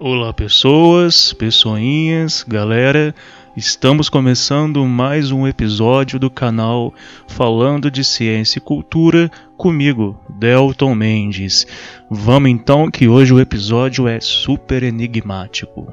Olá pessoas, pessoinhas, galera, estamos começando mais um episódio do canal Falando de Ciência e Cultura comigo, Delton Mendes. Vamos então que hoje o episódio é super enigmático.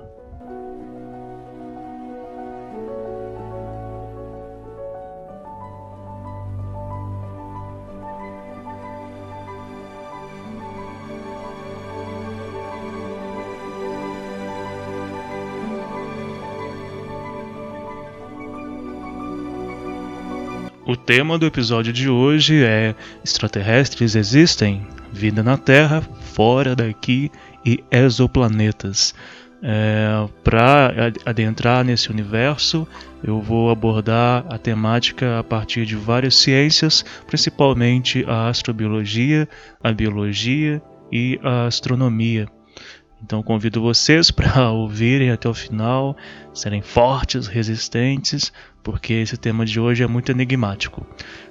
O tema do episódio de hoje é extraterrestres existem, vida na Terra, fora daqui e exoplanetas. É, Para adentrar nesse universo, eu vou abordar a temática a partir de várias ciências, principalmente a astrobiologia, a biologia e a astronomia. Então convido vocês para ouvirem até o final, serem fortes, resistentes, porque esse tema de hoje é muito enigmático.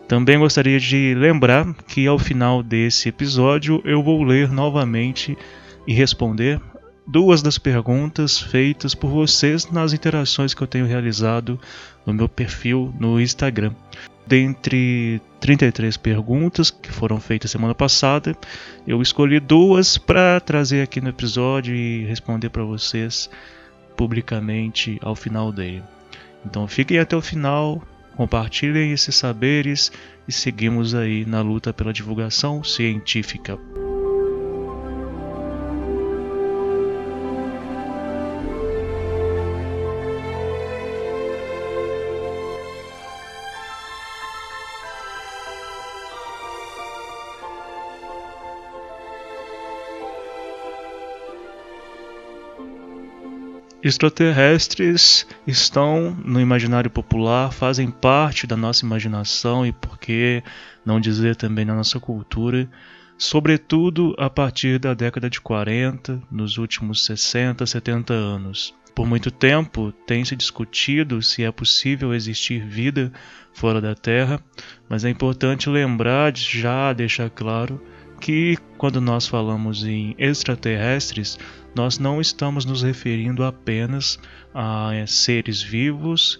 Também gostaria de lembrar que ao final desse episódio eu vou ler novamente e responder duas das perguntas feitas por vocês nas interações que eu tenho realizado no meu perfil no Instagram. Dentre 33 perguntas que foram feitas semana passada, eu escolhi duas para trazer aqui no episódio e responder para vocês publicamente ao final dele. Então fiquem até o final, compartilhem esses saberes e seguimos aí na luta pela divulgação científica. Extraterrestres estão no imaginário popular, fazem parte da nossa imaginação e, por que não dizer também na nossa cultura, sobretudo a partir da década de 40, nos últimos 60, 70 anos. Por muito tempo tem se discutido se é possível existir vida fora da Terra, mas é importante lembrar já deixar claro que quando nós falamos em extraterrestres, nós não estamos nos referindo apenas a é, seres vivos,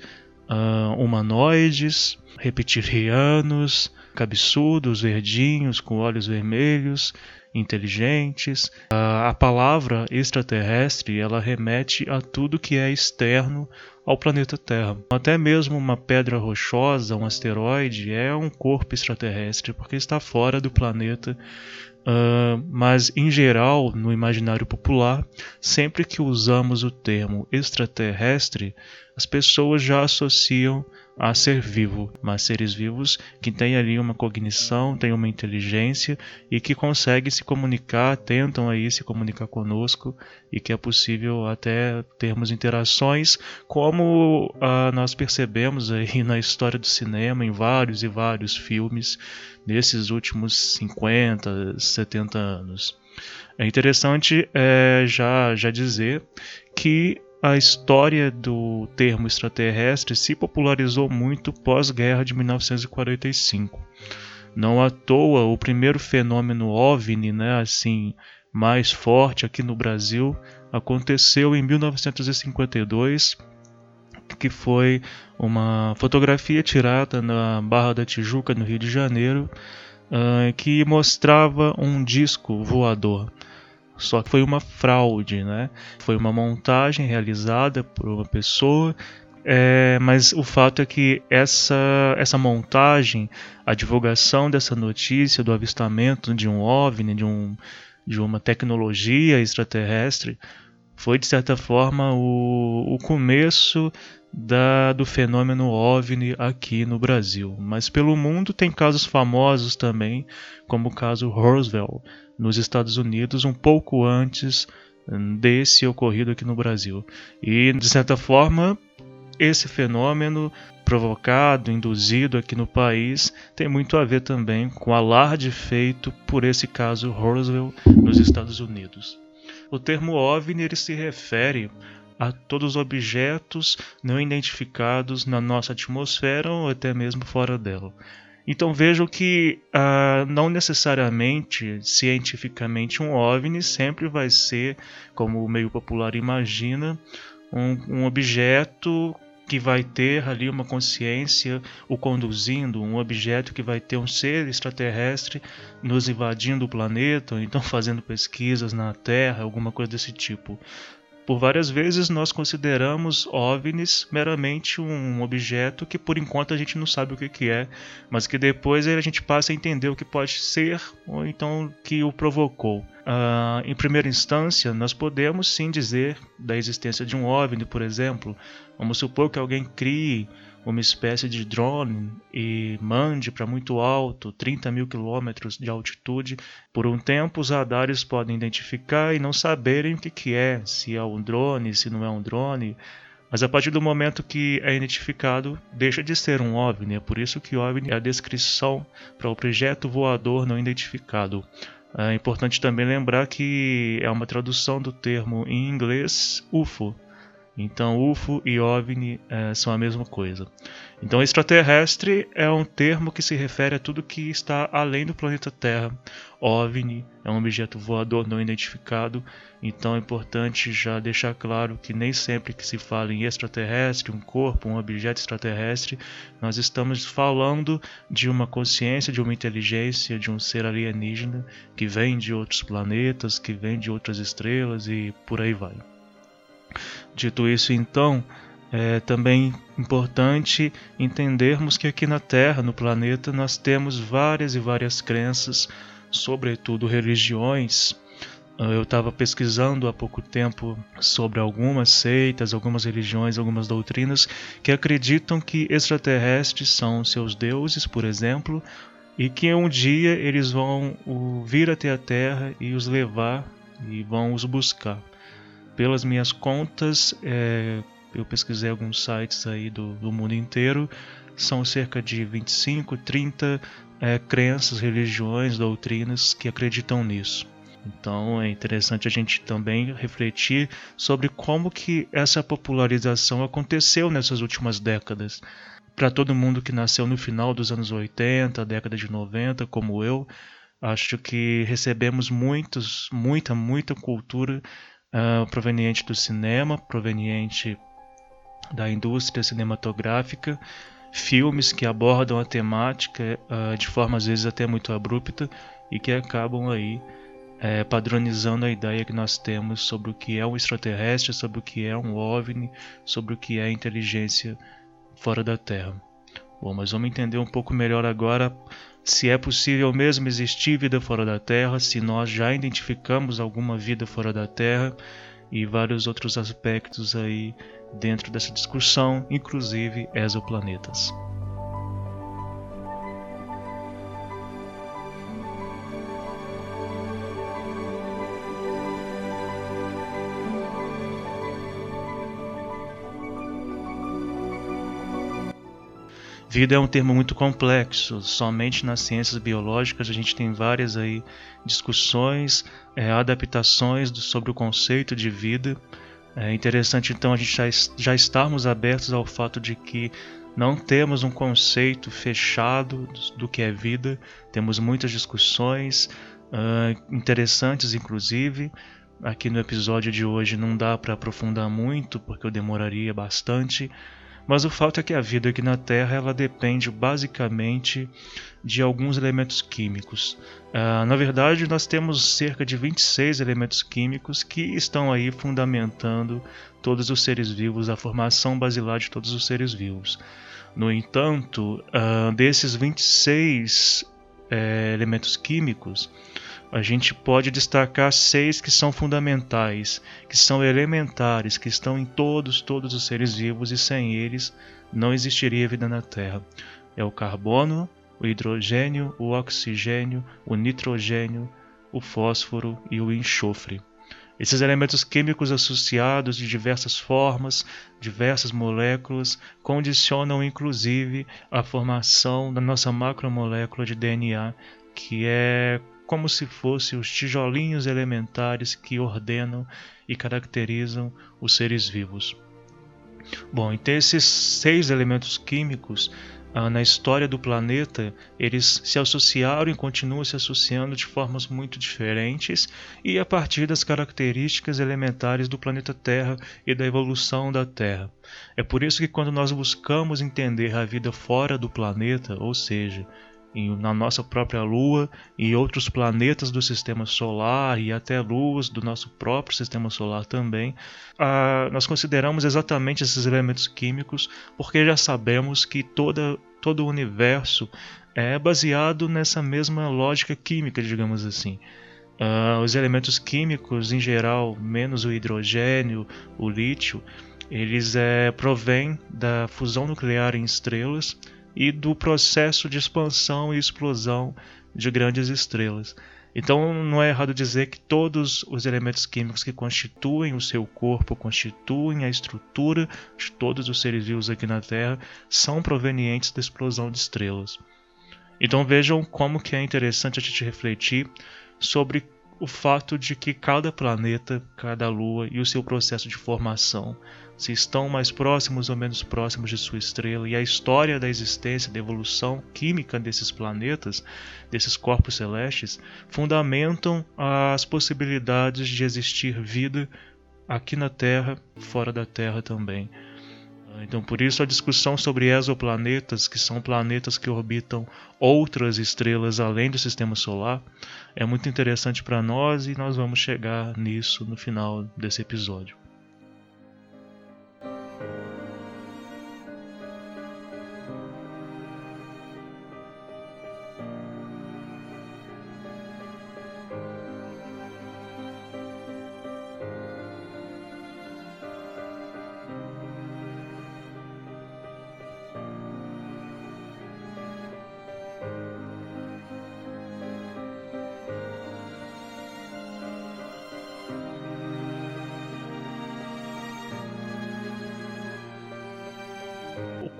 a humanoides, reptilianos, cabeçudos, verdinhos, com olhos vermelhos, inteligentes. A palavra extraterrestre ela remete a tudo que é externo ao planeta Terra. Até mesmo uma pedra rochosa, um asteroide, é um corpo extraterrestre porque está fora do planeta Uh, mas, em geral, no imaginário popular, sempre que usamos o termo extraterrestre, as pessoas já associam a ser vivo, mas seres vivos que têm ali uma cognição, têm uma inteligência e que conseguem se comunicar, tentam aí se comunicar conosco e que é possível até termos interações, como uh, nós percebemos aí na história do cinema, em vários e vários filmes nesses últimos 50, 70 anos. É interessante é, já, já dizer que a história do termo extraterrestre se popularizou muito pós-guerra de 1945. Não à toa, o primeiro fenômeno OVNI, né, assim, mais forte aqui no Brasil, aconteceu em 1952, que foi uma fotografia tirada na Barra da Tijuca, no Rio de Janeiro, uh, que mostrava um disco voador. Só que foi uma fraude, né? Foi uma montagem realizada por uma pessoa, é, mas o fato é que essa, essa montagem, a divulgação dessa notícia do avistamento de um OVNI, de, um, de uma tecnologia extraterrestre, foi de certa forma o, o começo da, do fenômeno OVNI aqui no Brasil. Mas pelo mundo tem casos famosos também, como o caso Roswell, nos Estados Unidos, um pouco antes hum, desse ocorrido aqui no Brasil. E, de certa forma, esse fenômeno provocado, induzido aqui no país, tem muito a ver também com o alarde feito por esse caso Roswell nos Estados Unidos. O termo OVNI ele se refere a todos os objetos não identificados na nossa atmosfera ou até mesmo fora dela. Então vejam que uh, não necessariamente, cientificamente, um OVNI sempre vai ser, como o meio popular imagina, um, um objeto que vai ter ali uma consciência o conduzindo, um objeto que vai ter um ser extraterrestre nos invadindo o planeta, ou então fazendo pesquisas na Terra, alguma coisa desse tipo. Por várias vezes nós consideramos OVNIs meramente um objeto que por enquanto a gente não sabe o que, é, mas que depois a gente passa a entender o que pode ser ou então que o provocou. Uh, em primeira instância, nós podemos sim dizer da existência de um OVNI, por exemplo. Vamos supor que alguém crie uma espécie de drone e mande para muito alto, 30 mil quilômetros de altitude. Por um tempo, os radares podem identificar e não saberem o que, que é, se é um drone, se não é um drone. Mas a partir do momento que é identificado, deixa de ser um OVNI. É por isso que OVNI é a descrição para o projeto voador não identificado. É importante também lembrar que é uma tradução do termo em inglês UFO, então, UFO e OVNI é, são a mesma coisa. Então, extraterrestre é um termo que se refere a tudo que está além do planeta Terra. OVNI é um objeto voador não identificado. Então, é importante já deixar claro que nem sempre que se fala em extraterrestre, um corpo, um objeto extraterrestre, nós estamos falando de uma consciência, de uma inteligência, de um ser alienígena que vem de outros planetas, que vem de outras estrelas e por aí vai. Dito isso, então, é também importante entendermos que aqui na Terra, no planeta, nós temos várias e várias crenças, sobretudo religiões. Eu estava pesquisando há pouco tempo sobre algumas seitas, algumas religiões, algumas doutrinas que acreditam que extraterrestres são seus deuses, por exemplo, e que um dia eles vão vir até a Terra e os levar e vão os buscar pelas minhas contas, é, eu pesquisei alguns sites aí do, do, mundo inteiro, são cerca de 25, 30 é, crenças, religiões, doutrinas que acreditam nisso. Então é interessante a gente também refletir sobre como que essa popularização aconteceu nessas últimas décadas. Para todo mundo que nasceu no final dos anos 80, década de 90, como eu, acho que recebemos muitos, muita, muita cultura uh, proveniente do cinema, proveniente da indústria cinematográfica, filmes que abordam a temática uh, de forma às vezes até muito abrupta e que acabam aí é, padronizando a ideia que nós temos sobre o que é um extraterrestre, sobre o que é um OVNI, sobre o que é inteligência fora da Terra. Bom, mas vamos entender um pouco melhor agora se é possível mesmo existir vida fora da Terra, se nós já identificamos alguma vida fora da Terra e vários outros aspectos aí dentro dessa discussão, inclusive exoplanetas. Vida é um termo muito complexo. Somente nas ciências biológicas a gente tem várias aí discussões, é, adaptações do, sobre o conceito de vida. É interessante então a gente já, já estarmos abertos ao fato de que não temos um conceito fechado do, que é vida. Temos muitas discussões uh, interessantes, inclusive. Aqui no episódio de hoje não dá para aprofundar muito porque eu demoraria bastante. Mas o fato é que a vida aqui na Terra ela depende basicamente de alguns elementos químicos. Uh, na verdade, nós temos cerca de 26 elementos químicos que estão aí fundamentando todos os seres vivos, a formação basilar de todos os seres vivos. No entanto, uh, desses 26 é, elementos químicos, a gente pode destacar seis que são fundamentais, que são elementares, que estão em todos, todos os seres vivos e sem eles não existiria vida na Terra. É o carbono, o hidrogênio, o oxigênio, o nitrogênio, o fósforo e o enxofre. Esses elementos químicos associados de diversas formas, diversas moléculas, condicionam inclusive a formação da nossa macromolécula de DNA, que é como se fossem os tijolinhos elementares que ordenam e caracterizam os seres vivos. Bom, então esses seis elementos químicos ah, na história do planeta, eles se associaram e continuam se associando de formas muito diferentes e a partir das características elementares do planeta Terra e da evolução da Terra. É por isso que quando nós buscamos entender a vida fora do planeta, ou seja, na nossa própria Lua e outros planetas do sistema solar e até luas do nosso próprio sistema solar também, ah, nós consideramos exatamente esses elementos químicos porque já sabemos que toda, todo o universo é baseado nessa mesma lógica química, digamos assim. Uh, os elementos químicos em geral, menos o hidrogênio, o lítio, eles é, provêm da fusão nuclear em estrelas e do processo de expansão e explosão de grandes estrelas. Então não é errado dizer que todos os elementos químicos que constituem o seu corpo, constituem a estrutura de todos os seres vivos aqui na Terra, são provenientes da explosão de estrelas. Então vejam como que é interessante a gente refletir sobre o fato de que cada planeta, cada lua e o seu processo de formação se estão mais próximos ou menos próximos de sua estrela, e a história da existência, da evolução química desses planetas, desses corpos celestes, fundamentam as possibilidades de existir vida aqui na Terra, fora da Terra também. Então, por isso, a discussão sobre exoplanetas, que são planetas que orbitam outras estrelas além do sistema solar, é muito interessante para nós e nós vamos chegar nisso no final desse episódio.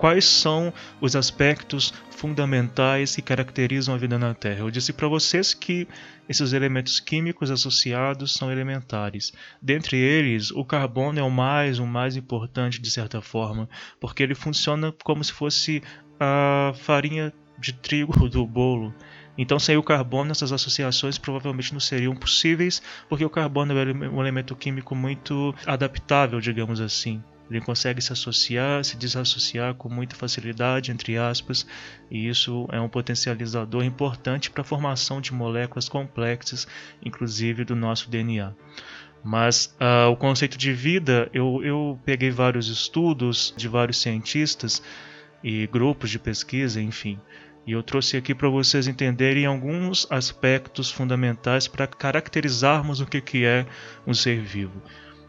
Quais são os aspectos fundamentais que caracterizam a vida na Terra. Eu disse para vocês que esses elementos químicos associados são elementares. Dentre eles, o carbono é o mais, o mais importante de certa forma, porque ele funciona como se fosse a farinha de trigo do bolo. Então, sem o carbono, essas associações provavelmente não seriam possíveis, porque o carbono é um elemento químico muito adaptável, digamos assim. Ele consegue se associar, se desassociar com muita facilidade, entre aspas, e isso é um potencializador importante para a formação de moléculas complexas, inclusive do nosso DNA. Mas uh, o conceito de vida, eu, eu peguei vários estudos de vários cientistas e grupos de pesquisa, enfim, e eu trouxe aqui para vocês entenderem alguns aspectos fundamentais para caracterizarmos o que, que é um ser vivo.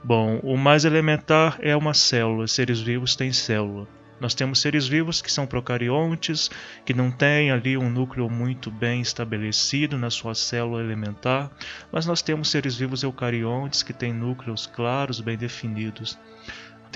Bom, o mais elementar é uma célula. Seres vivos têm célula. Nós temos seres vivos que são procariontes, que não têm ali um núcleo muito bem estabelecido na sua célula elementar, mas nós temos seres vivos eucariontes que têm núcleos claros, bem definidos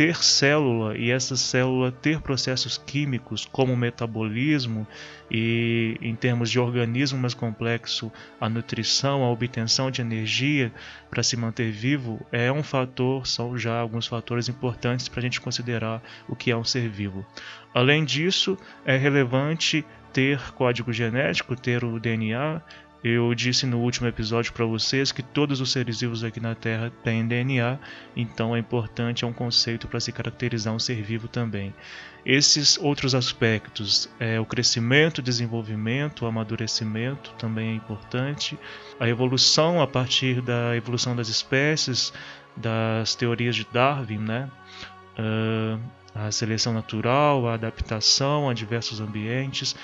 ter célula e essa célula ter processos químicos como o metabolismo e em termos de organismo mais complexo, a nutrição, a obtenção de energia para se manter vivo é um fator, são já alguns fatores importantes para a gente considerar o que é um ser vivo. Além disso, é relevante ter código genético, ter o DNA, eu disse no último episódio para vocês que todos os seres vivos aqui na Terra têm DNA, então é importante, é um conceito para se caracterizar um ser vivo também. Esses outros aspectos, é, o crescimento, desenvolvimento, o amadurecimento também é importante, a evolução a partir da evolução das espécies, das teorias de Darwin, né? Uh, a seleção natural, a adaptação a diversos ambientes,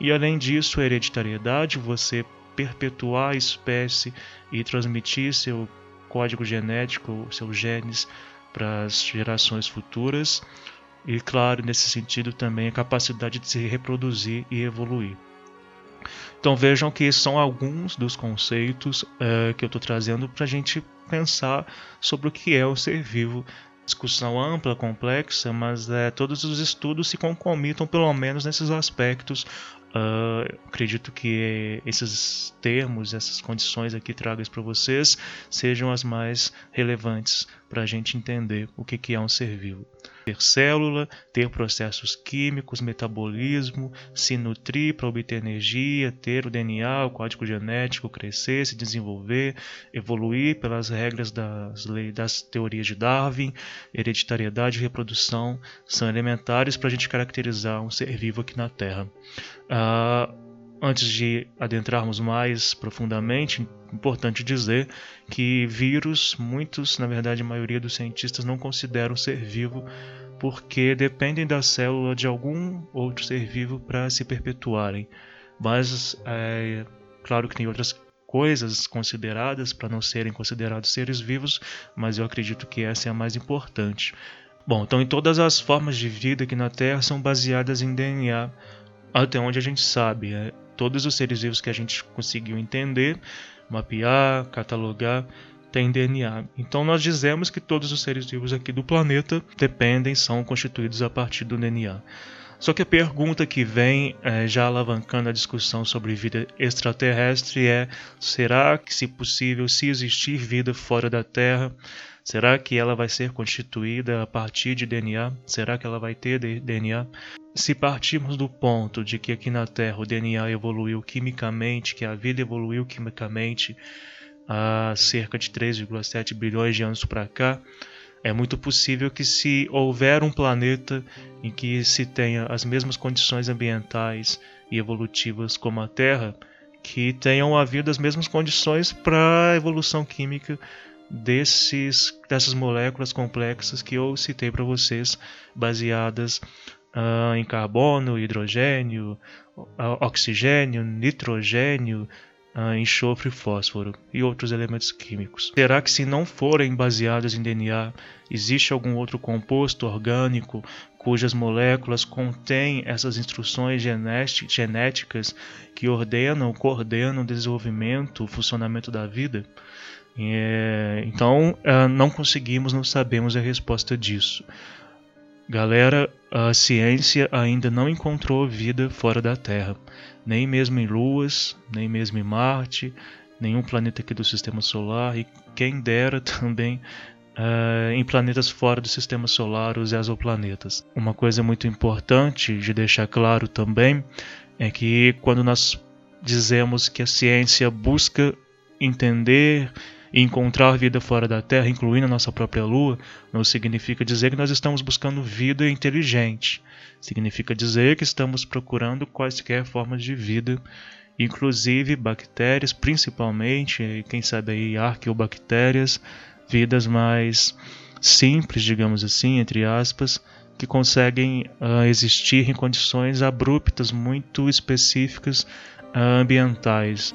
e além disso, a hereditariedade, você perpetuar a espécie e transmitir seu código genético, seus genes para as gerações futuras. E, claro, nesse sentido também a capacidade de se reproduzir e evoluir. Então vejam que são alguns dos conceitos é, que eu estou trazendo para a gente pensar sobre o que é o ser vivo. Discussão ampla, complexa, mas é, todos os estudos se concomitam pelo menos nesses aspectos Uh, acredito que esses termos, essas condições aqui tragas para vocês sejam as mais relevantes para a gente entender o que, que é um ser vivo. Ter célula, ter processos químicos, metabolismo, se nutrir para obter energia, ter o DNA, o código genético, crescer, se desenvolver, evoluir pelas regras das, leis, das teorias de Darwin, hereditariedade e reprodução são elementares para a gente caracterizar um ser vivo aqui na Terra. Uh, Antes de adentrarmos mais profundamente, importante dizer que vírus, muitos, na verdade a maioria dos cientistas não consideram ser vivo porque dependem da célula de algum outro ser vivo para se perpetuarem. Mas é claro que tem outras coisas consideradas para não serem considerados seres vivos, mas eu acredito que essa é a mais importante. Bom, então em todas as formas de vida aqui na Terra são baseadas em DNA, até onde a gente sabe. Todos os seres vivos que a gente conseguiu entender, mapear, catalogar, têm DNA. Então nós dizemos que todos os seres vivos aqui do planeta dependem, são constituídos a partir do DNA. Só que a pergunta que vem, é, já alavancando a discussão sobre vida extraterrestre, é: será que, se possível, se existir vida fora da Terra, será que ela vai ser constituída a partir de DNA? Será que ela vai ter DNA? Se partirmos do ponto de que aqui na Terra o DNA evoluiu quimicamente, que a vida evoluiu quimicamente há cerca de 3,7 bilhões de anos para cá, é muito possível que se houver um planeta em que se tenha as mesmas condições ambientais e evolutivas como a Terra, que tenham havido as mesmas condições para a evolução química desses, dessas moléculas complexas que eu citei para vocês, baseadas uh, em carbono, hidrogênio, oxigênio, nitrogênio, uh, enxofre fósforo e outros elementos químicos. Será que se não forem baseados em DNA, existe algum outro composto orgânico cujas moléculas contêm essas instruções genéticas que ordenam, coordenam o desenvolvimento, o funcionamento da vida? É, então, uh, não conseguimos, não sabemos a resposta disso. Galera, a ciência ainda não encontrou vida fora da Terra, nem mesmo em luas, nem mesmo em Marte, nenhum planeta aqui do Sistema Solar e quem dera também uh, em planetas fora do Sistema Solar, os exoplanetas. Uma coisa muito importante de deixar claro também é que quando nós dizemos que a ciência busca entender e encontrar vida fora da Terra, incluindo a nossa própria Lua, não significa dizer que nós estamos buscando vida inteligente. Significa dizer que estamos procurando quaisquer formas de vida, inclusive bactérias, principalmente, quem sabe aí arqueobactérias, vidas mais simples, digamos assim, entre aspas, que conseguem uh, existir em condições abruptas muito específicas uh, ambientais.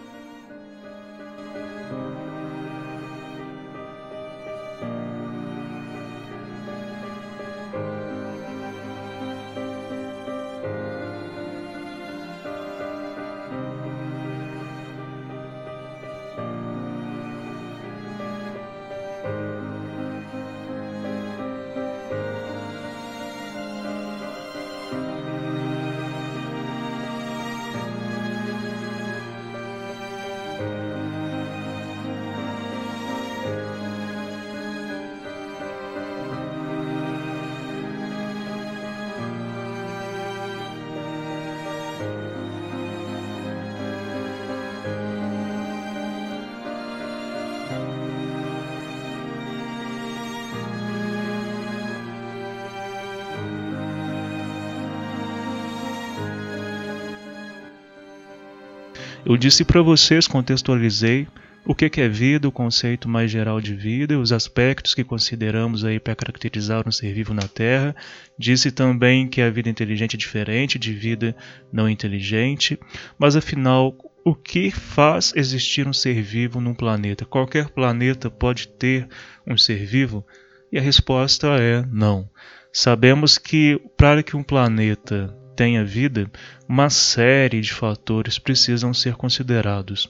Eu disse para vocês, contextualizei o que é vida, o conceito mais geral de vida, os aspectos que consideramos aí para caracterizar um ser vivo na Terra. Disse também que a vida inteligente é diferente de vida não inteligente, mas afinal, o que faz existir um ser vivo num planeta? Qualquer planeta pode ter um ser vivo? E a resposta é não. Sabemos que para que um planeta tenha vida, uma série de fatores precisam ser considerados.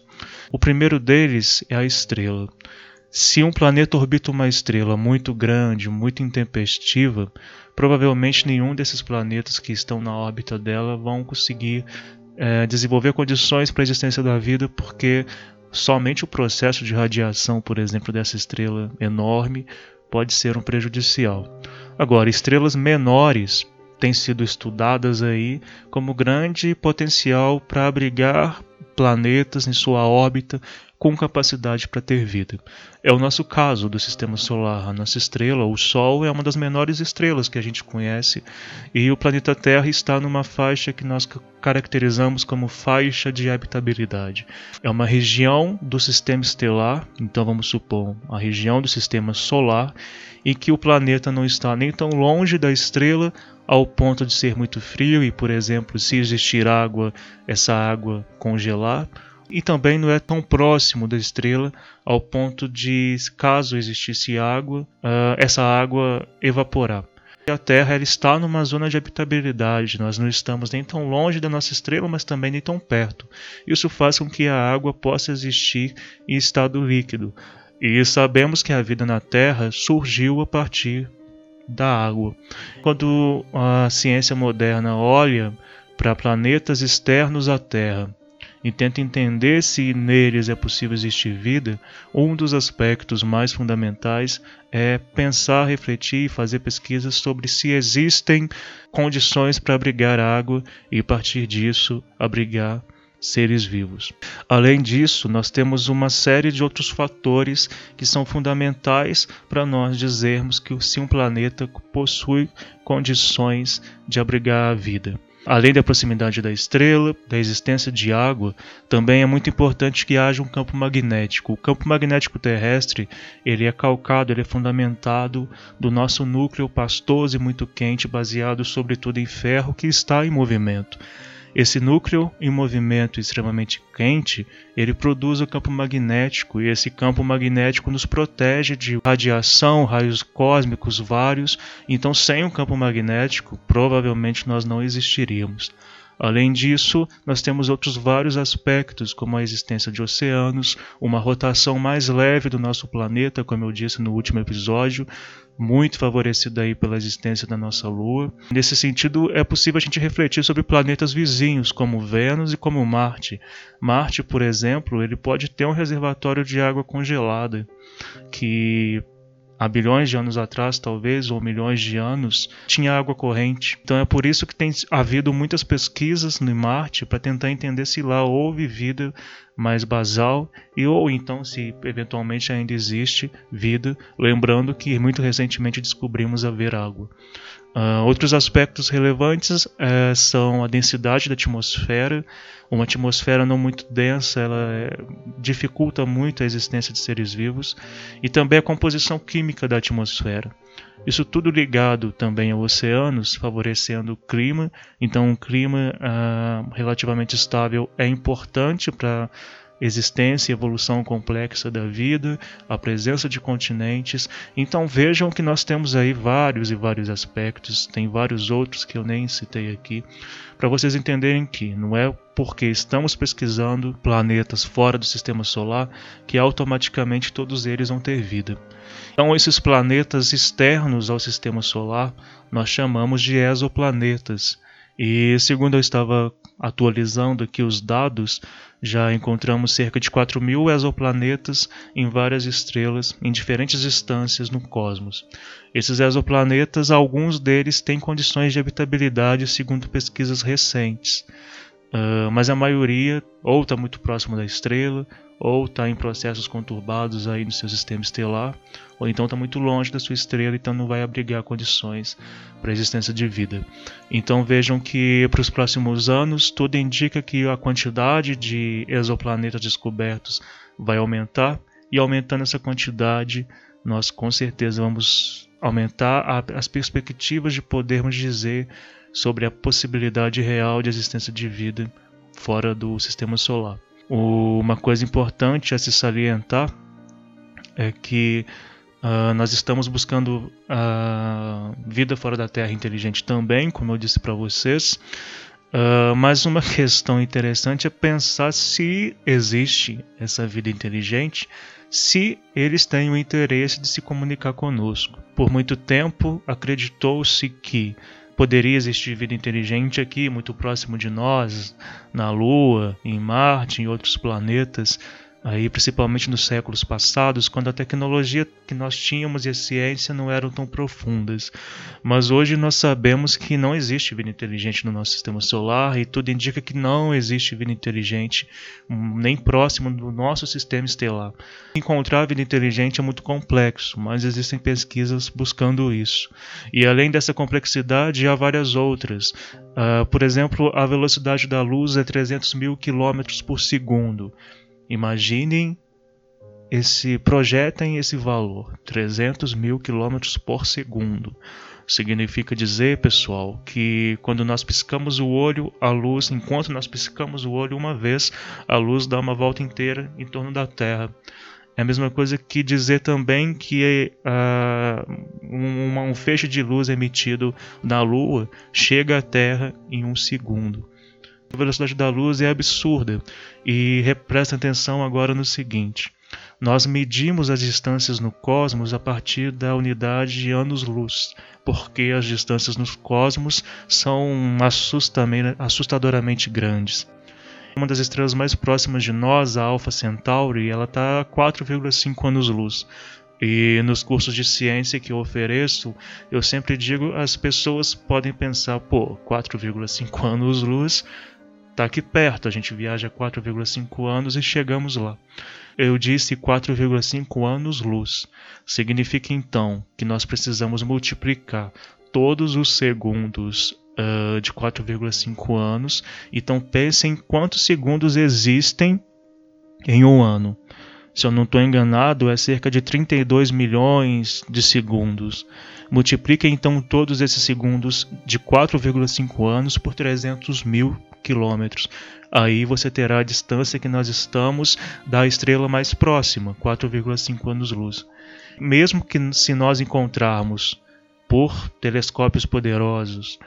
O primeiro deles é a estrela. Se um planeta orbita uma estrela muito grande, muito intempestiva, provavelmente nenhum desses planetas que estão na órbita dela vão conseguir é, desenvolver condições para a existência da vida, porque somente o processo de radiação, por exemplo, dessa estrela enorme pode ser um prejudicial. Agora, estrelas menores têm sido estudadas aí como grande potencial para abrigar planetas em sua órbita com capacidade para ter vida. É o nosso caso do sistema solar. A nossa estrela, o Sol, é uma das menores estrelas que a gente conhece e o planeta Terra está numa faixa que nós caracterizamos como faixa de habitabilidade. É uma região do sistema estelar, então vamos supor, a região do sistema solar, em que o planeta não está nem tão longe da estrela ao ponto de ser muito frio e, por exemplo, se existir água, essa água congelar e também não é tão próximo da estrela ao ponto de, caso existisse água, uh, essa água evaporar. A Terra ela está numa zona de habitabilidade, nós não estamos nem tão longe da nossa estrela, mas também nem tão perto. Isso faz com que a água possa existir em estado líquido. E sabemos que a vida na Terra surgiu a partir da água. Quando a ciência moderna olha para planetas externos à Terra e tenta entender se neles é possível existir vida, um dos aspectos mais fundamentais é pensar, refletir e fazer pesquisas sobre se existem condições para abrigar água e, a partir disso, abrigar seres vivos. Além disso, nós temos uma série de outros fatores que são fundamentais para nós dizermos que se um planeta possui condições de abrigar a vida. Além da proximidade da estrela, da existência de água, também é muito importante que haja um campo magnético. O campo magnético terrestre, ele é calcado, ele é fundamentado do nosso núcleo pastoso e muito quente, baseado sobretudo em ferro que está em movimento. Esse núcleo em movimento extremamente quente, ele produz o campo magnético e esse campo magnético nos protege de radiação, raios cósmicos vários. Então, sem o campo magnético, provavelmente nós não existiríamos. Além disso, nós temos outros vários aspectos, como a existência de oceanos, uma rotação mais leve do nosso planeta, como eu disse no último episódio, muito favorecida aí pela existência da nossa Lua. Nesse sentido, é possível a gente refletir sobre planetas vizinhos, como Vênus e como Marte. Marte, por exemplo, ele pode ter um reservatório de água congelada que há bilhões de anos atrás, talvez, ou milhões de anos, tinha água corrente. Então é por isso que tem havido muitas pesquisas no Marte para tentar entender se lá houve vida mais basal e ou então se eventualmente ainda existe vida, lembrando que muito recentemente descobrimos haver água. Uh, outros aspectos relevantes uh, são a densidade da atmosfera. Uma atmosfera não muito densa ela é, dificulta muito a existência de seres vivos e também a composição química da atmosfera. Isso tudo ligado também aos oceanos, favorecendo o clima. Então, um clima uh, relativamente estável é importante para existência e evolução complexa da vida, a presença de continentes. Então vejam que nós temos aí vários e vários aspectos, tem vários outros que eu nem citei aqui, para vocês entenderem que não é porque estamos pesquisando planetas fora do sistema solar que automaticamente todos eles vão ter vida. Então esses planetas externos ao sistema solar nós chamamos de exoplanetas. E segundo eu estava atualizando aqui os dados, já encontramos cerca de 4 mil exoplanetas em várias estrelas, em diferentes distâncias no cosmos. Esses exoplanetas, alguns deles têm condições de habitabilidade segundo pesquisas recentes, uh, mas a maioria ou está muito próximo da estrela, ou está em processos conturbados aí no seu sistema estelar, ou então está muito longe da sua estrela, então não vai abrigar condições para a existência de vida. Então vejam que para os próximos anos tudo indica que a quantidade de exoplanetas descobertos vai aumentar, e aumentando essa quantidade, nós com certeza vamos aumentar a, as perspectivas de podermos dizer sobre a possibilidade real de existência de vida fora do sistema solar. Uma coisa importante a se salientar é que uh, nós estamos buscando a vida fora da Terra inteligente também, como eu disse para vocês. Uh, mas uma questão interessante é pensar se existe essa vida inteligente, se eles têm o interesse de se comunicar conosco. Por muito tempo acreditou-se que poderia existir vida inteligente aqui, muito próximo de nós, na Lua, em Marte, em outros planetas, aí principalmente nos séculos passados, quando a tecnologia que nós tínhamos e a ciência não eram tão profundas. Mas hoje nós sabemos que não existe vida inteligente no nosso sistema solar e tudo indica que não existe vida inteligente nem próximo do nosso sistema estelar. Encontrar vida inteligente é muito complexo, mas existem pesquisas buscando isso. E além dessa complexidade, há várias outras. Uh, por exemplo, a velocidade da luz é 300 mil quilômetros por segundo. Imaginem esse projetem esse valor, 300 mil quilômetros por segundo. Significa dizer, pessoal, que quando nós piscamos o olho, a luz, enquanto nós piscamos o olho uma vez, a luz dá uma volta inteira em torno da Terra. É a mesma coisa que dizer também que uh, um, um feixe de luz emitido da Lua chega à Terra em um segundo. A velocidade da luz é absurda. E presta atenção agora no seguinte: nós medimos as distâncias no cosmos a partir da unidade de anos-luz, porque as distâncias no cosmos são assustadoramente grandes. Uma das estrelas mais próximas de nós, a Alpha Centauri, ela está a 4,5 anos-luz. E nos cursos de ciência que eu ofereço, eu sempre digo, as pessoas podem pensar, pô, 4,5 anos-luz Está aqui perto, a gente viaja 4,5 anos e chegamos lá. Eu disse 4,5 anos-luz. Significa então que nós precisamos multiplicar todos os segundos uh, de 4,5 anos. Então pensem quantos segundos existem em um ano. Se eu não estou enganado, é cerca de 32 milhões de segundos. Multiplique então todos esses segundos de 4,5 anos por 300 mil quilômetros. Aí você terá a distância que nós estamos da estrela mais próxima, 4,5 anos-luz. Mesmo que se nós encontrarmos por telescópios poderosos,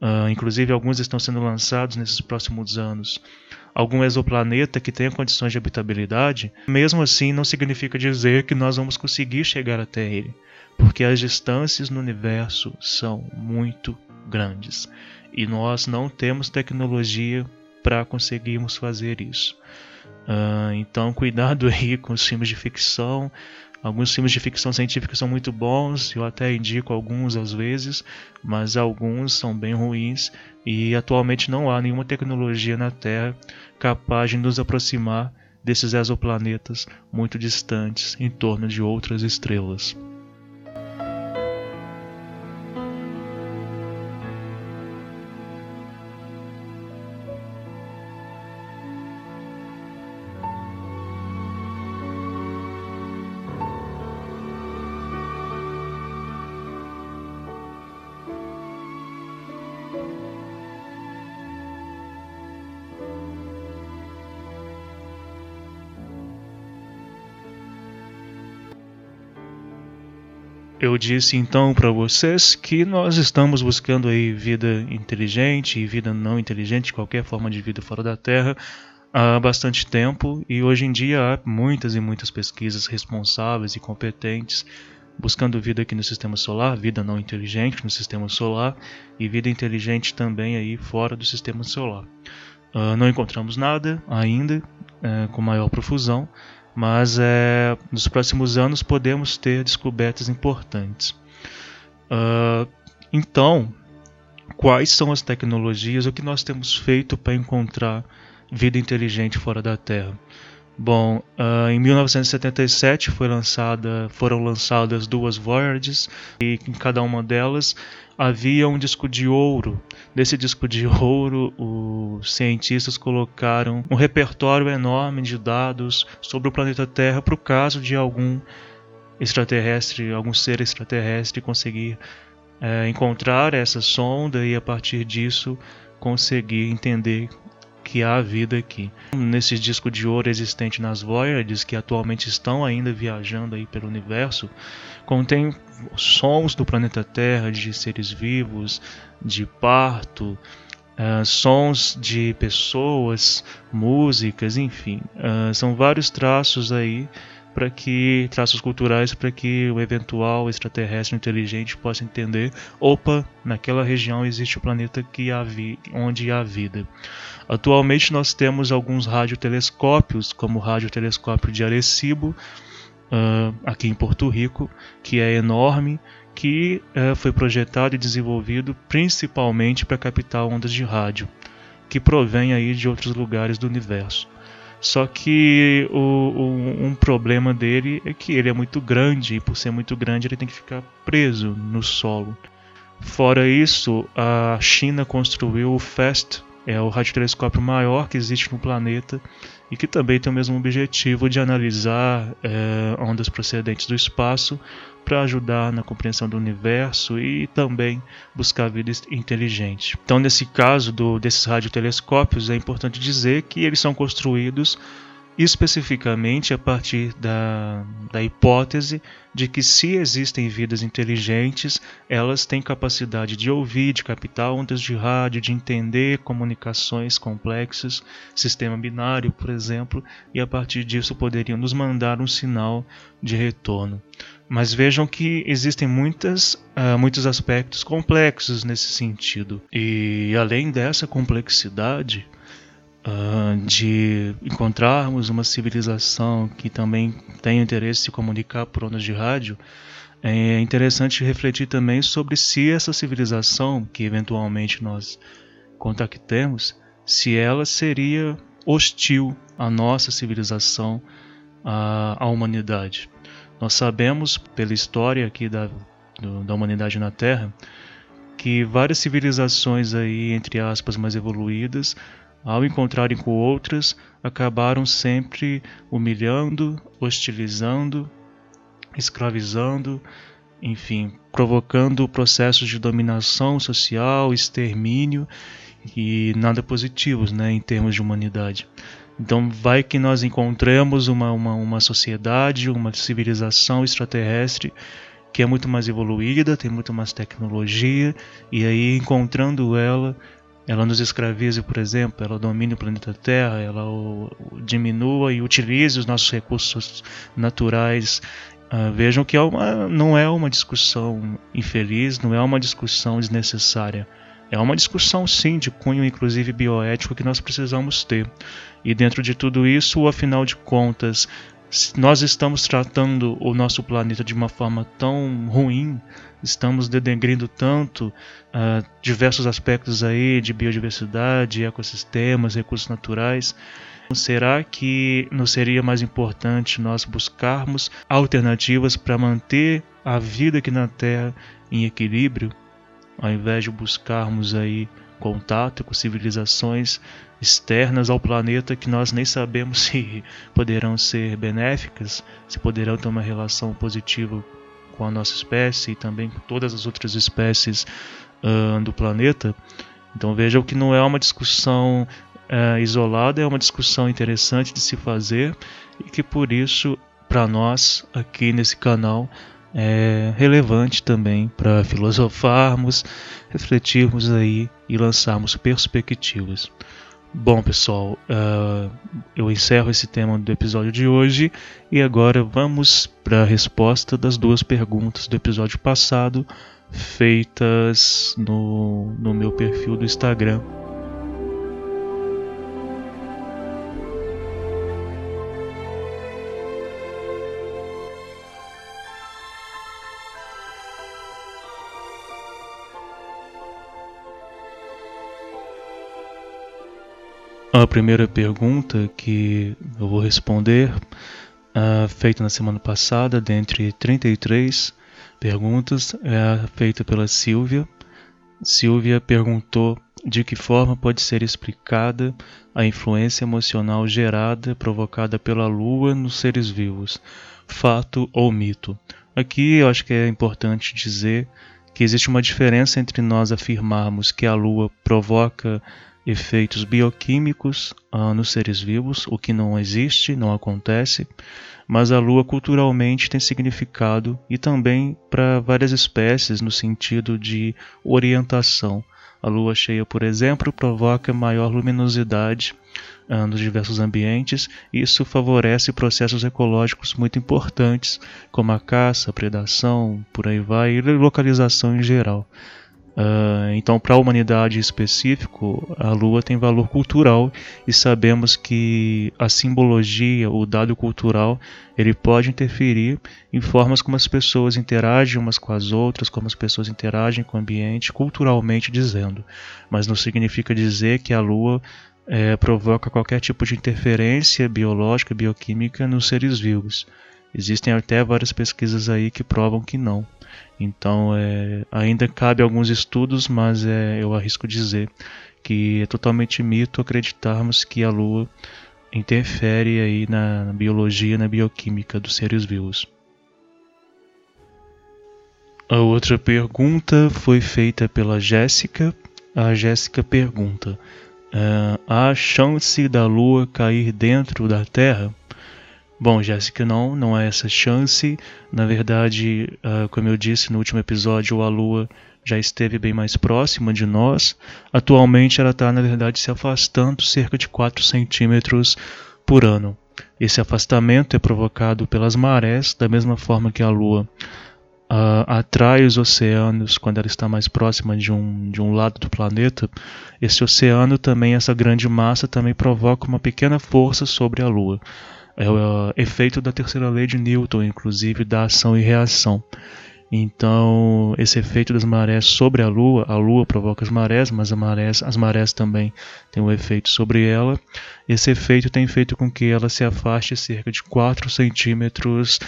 uh, inclusive alguns estão sendo lançados nesses próximos anos, algum exoplaneta que tenha condições de habitabilidade, mesmo assim não significa dizer que nós vamos conseguir chegar até ele, porque as distâncias no universo são muito grandes e nós não temos tecnologia para conseguirmos fazer isso. Uh, então, cuidado aí com os filmes de ficção. Alguns filmes de ficção científica são muito bons, eu até indico alguns às vezes, mas alguns são bem ruins e atualmente não há nenhuma tecnologia na Terra capaz de nos aproximar desses exoplanetas muito distantes em torno de outras estrelas. Eu disse então para vocês que nós estamos buscando aí vida inteligente e vida não inteligente, qualquer forma de vida fora da Terra, há bastante tempo e hoje em dia há muitas e muitas pesquisas responsáveis e competentes buscando vida aqui no sistema solar, vida não inteligente no sistema solar e vida inteligente também aí fora do sistema solar. Uh, não encontramos nada ainda uh, com maior profusão, mas é, nos próximos anos podemos ter descobertas importantes. Uh, então, quais são as tecnologias, o que nós temos feito para encontrar vida inteligente fora da Terra? Bom, uh, em 1977 lançada, foram lançadas duas Voyages e em cada uma delas havia um disco de ouro. Nesse disco de ouro, os cientistas colocaram um repertório enorme de dados sobre o planeta Terra para o caso de algum extraterrestre, algum ser extraterrestre conseguir é, encontrar essa sonda e a partir disso conseguir entender que há vida aqui. Nesse disco de ouro existente nas Voyages, que atualmente estão ainda viajando aí pelo universo, contém sons do planeta Terra, de seres vivos, de parto, uh, sons de pessoas, músicas, enfim. Uh, são vários traços aí para que traços culturais para que o eventual extraterrestre inteligente possa entender, opa, naquela região existe o planeta que há vi, onde há vida. Atualmente nós temos alguns radiotelescópios, como o radiotelescópio de Arecibo, uh, aqui em Porto Rico, que é enorme, que uh, foi projetado e desenvolvido principalmente para captar ondas de rádio, que provém aí de outros lugares do universo. Só que o, o, um problema dele é que ele é muito grande e por ser muito grande ele tem que ficar preso no solo. Fora isso, a China construiu o FAST, é o radiotelescópio maior que existe no planeta e que também tem o mesmo objetivo de analisar é, ondas procedentes do espaço para ajudar na compreensão do universo e também buscar vida inteligente. Então, nesse caso do, desses radiotelescópios, é importante dizer que eles são construídos especificamente a partir da, da hipótese de que se existem vidas inteligentes, elas têm capacidade de ouvir, de captar ondas de rádio, de entender comunicações complexas, sistema binário, por exemplo, e a partir disso poderiam nos mandar um sinal de retorno. Mas vejam que existem muitas, uh, muitos aspectos complexos nesse sentido. E além dessa complexidade, uh, de encontrarmos uma civilização que também tem interesse em se comunicar por ondas de rádio, é interessante refletir também sobre se essa civilização que eventualmente nós contactemos, se ela seria hostil à nossa civilização, à, à humanidade. Nós sabemos pela história aqui da, do, da humanidade na Terra que várias civilizações aí entre aspas mais evoluídas ao encontrarem com outras, acabaram sempre humilhando, hostilizando, escravizando, enfim, provocando processos de dominação social, extermínio e nada positivos né, em termos de humanidade. Então, vai que nós encontramos uma, uma, uma sociedade, uma civilização extraterrestre que é muito mais evoluída, tem muito mais tecnologia, e aí encontrando ela, ela nos escravize, por exemplo, ela domine o planeta Terra, ela o, o diminua e utilize os nossos recursos naturais. Uh, vejam que é uma, não é uma discussão infeliz, não é uma discussão desnecessária. É uma discussão, sim, de cunho inclusive bioético que nós precisamos ter. E dentro de tudo isso, afinal de contas, nós estamos tratando o nosso planeta de uma forma tão ruim, estamos denegrindo tanto uh, diversos aspectos aí de biodiversidade, ecossistemas, recursos naturais. Será que não seria mais importante nós buscarmos alternativas para manter a vida aqui na Terra em equilíbrio, ao invés de buscarmos aí contato com civilizações externas ao planeta que nós nem sabemos se poderão ser benéficas, se poderão ter uma relação positiva com a nossa espécie e também com todas as outras espécies uh, do planeta. Então vejam que não é uma discussão uh, isolada, é uma discussão interessante de se fazer e que por isso, para nós aqui nesse canal, é relevante também para filosofarmos, refletirmos aí e lançarmos perspectivas. Bom, pessoal, uh, eu encerro esse tema do episódio de hoje e agora vamos para a resposta das duas perguntas do episódio passado, feitas no, no meu perfil do Instagram. A primeira pergunta que eu vou responder, uh, feita na semana passada, dentre 33 perguntas, é feita pela Silvia. Silvia perguntou de que forma pode ser explicada a influência emocional gerada, provocada pela Lua nos seres vivos, fato ou mito. Aqui eu acho que é importante dizer que existe uma diferença entre nós afirmarmos que a Lua provoca efeitos bioquímicos ah, nos seres vivos, o que não existe, não acontece, mas a lua culturalmente tem significado e também para várias espécies no sentido de orientação. A lua cheia, por exemplo, provoca maior luminosidade uh, nos diversos ambientes. Isso favorece processos ecológicos muito importantes, como a caça, a predação, por aí vai, e localização em geral. Uh, então, para a humanidade em específico, a Lua tem valor cultural e sabemos que a simbologia, o dado cultural, ele pode interferir em formas como as pessoas interagem umas com as outras, como as pessoas interagem com o ambiente, culturalmente dizendo. Mas não significa dizer que a Lua é, provoca qualquer tipo de interferência biológica, bioquímica nos seres vivos. Existem até várias pesquisas aí que provam que não. Então, é, ainda cabe alguns estudos, mas é, eu arrisco dizer que é totalmente mito acreditarmos que a Lua interfere aí na biologia, na bioquímica dos seres vivos. A outra pergunta foi feita pela Jéssica. A Jéssica pergunta: uh, há chance da Lua cair dentro da Terra? Bom, Jéssica, não, não há essa chance. Na verdade, uh, como eu disse no último episódio, a Lua já esteve bem mais próxima de nós. Atualmente ela está, na verdade, se afastando cerca de 4 centímetros por ano. Esse afastamento é provocado pelas marés, da mesma forma que a Lua uh, atrai os oceanos quando ela está mais próxima de um, de um lado do planeta. Esse oceano também, essa grande massa, também provoca uma pequena força sobre a Lua. É o efeito da terceira lei de Newton, inclusive da ação e reação. Então, esse efeito das marés sobre a Lua, a Lua provoca as marés, mas marés, as marés também têm um efeito sobre ela. Esse efeito tem feito com que ela se afaste cerca de 4 centímetros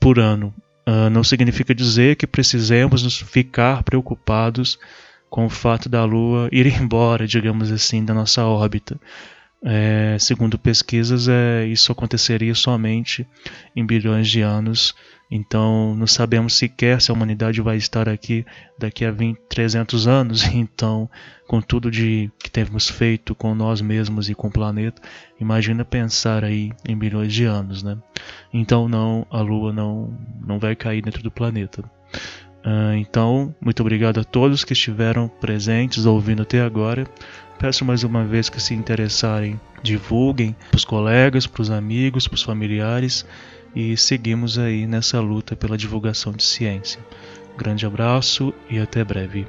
por ano. Uh, não significa dizer que precisemos nos ficar preocupados com o fato da Lua ir embora, digamos assim, da nossa órbita. É, segundo pesquisas, é, isso aconteceria somente em bilhões de anos. Então, não sabemos sequer se a humanidade vai estar aqui daqui a 20, 300 anos. Então, com tudo de que temos feito com nós mesmos e com o planeta, imagina pensar aí em bilhões de anos, né? Então, não, a Lua não, não vai cair dentro do planeta. Uh, então, muito obrigado a todos que estiveram presentes ouvindo até agora. Peço mais uma vez que se interessarem, divulguem para os colegas, para os amigos, para os familiares e seguimos aí nessa luta pela divulgação de ciência. Grande abraço e até breve.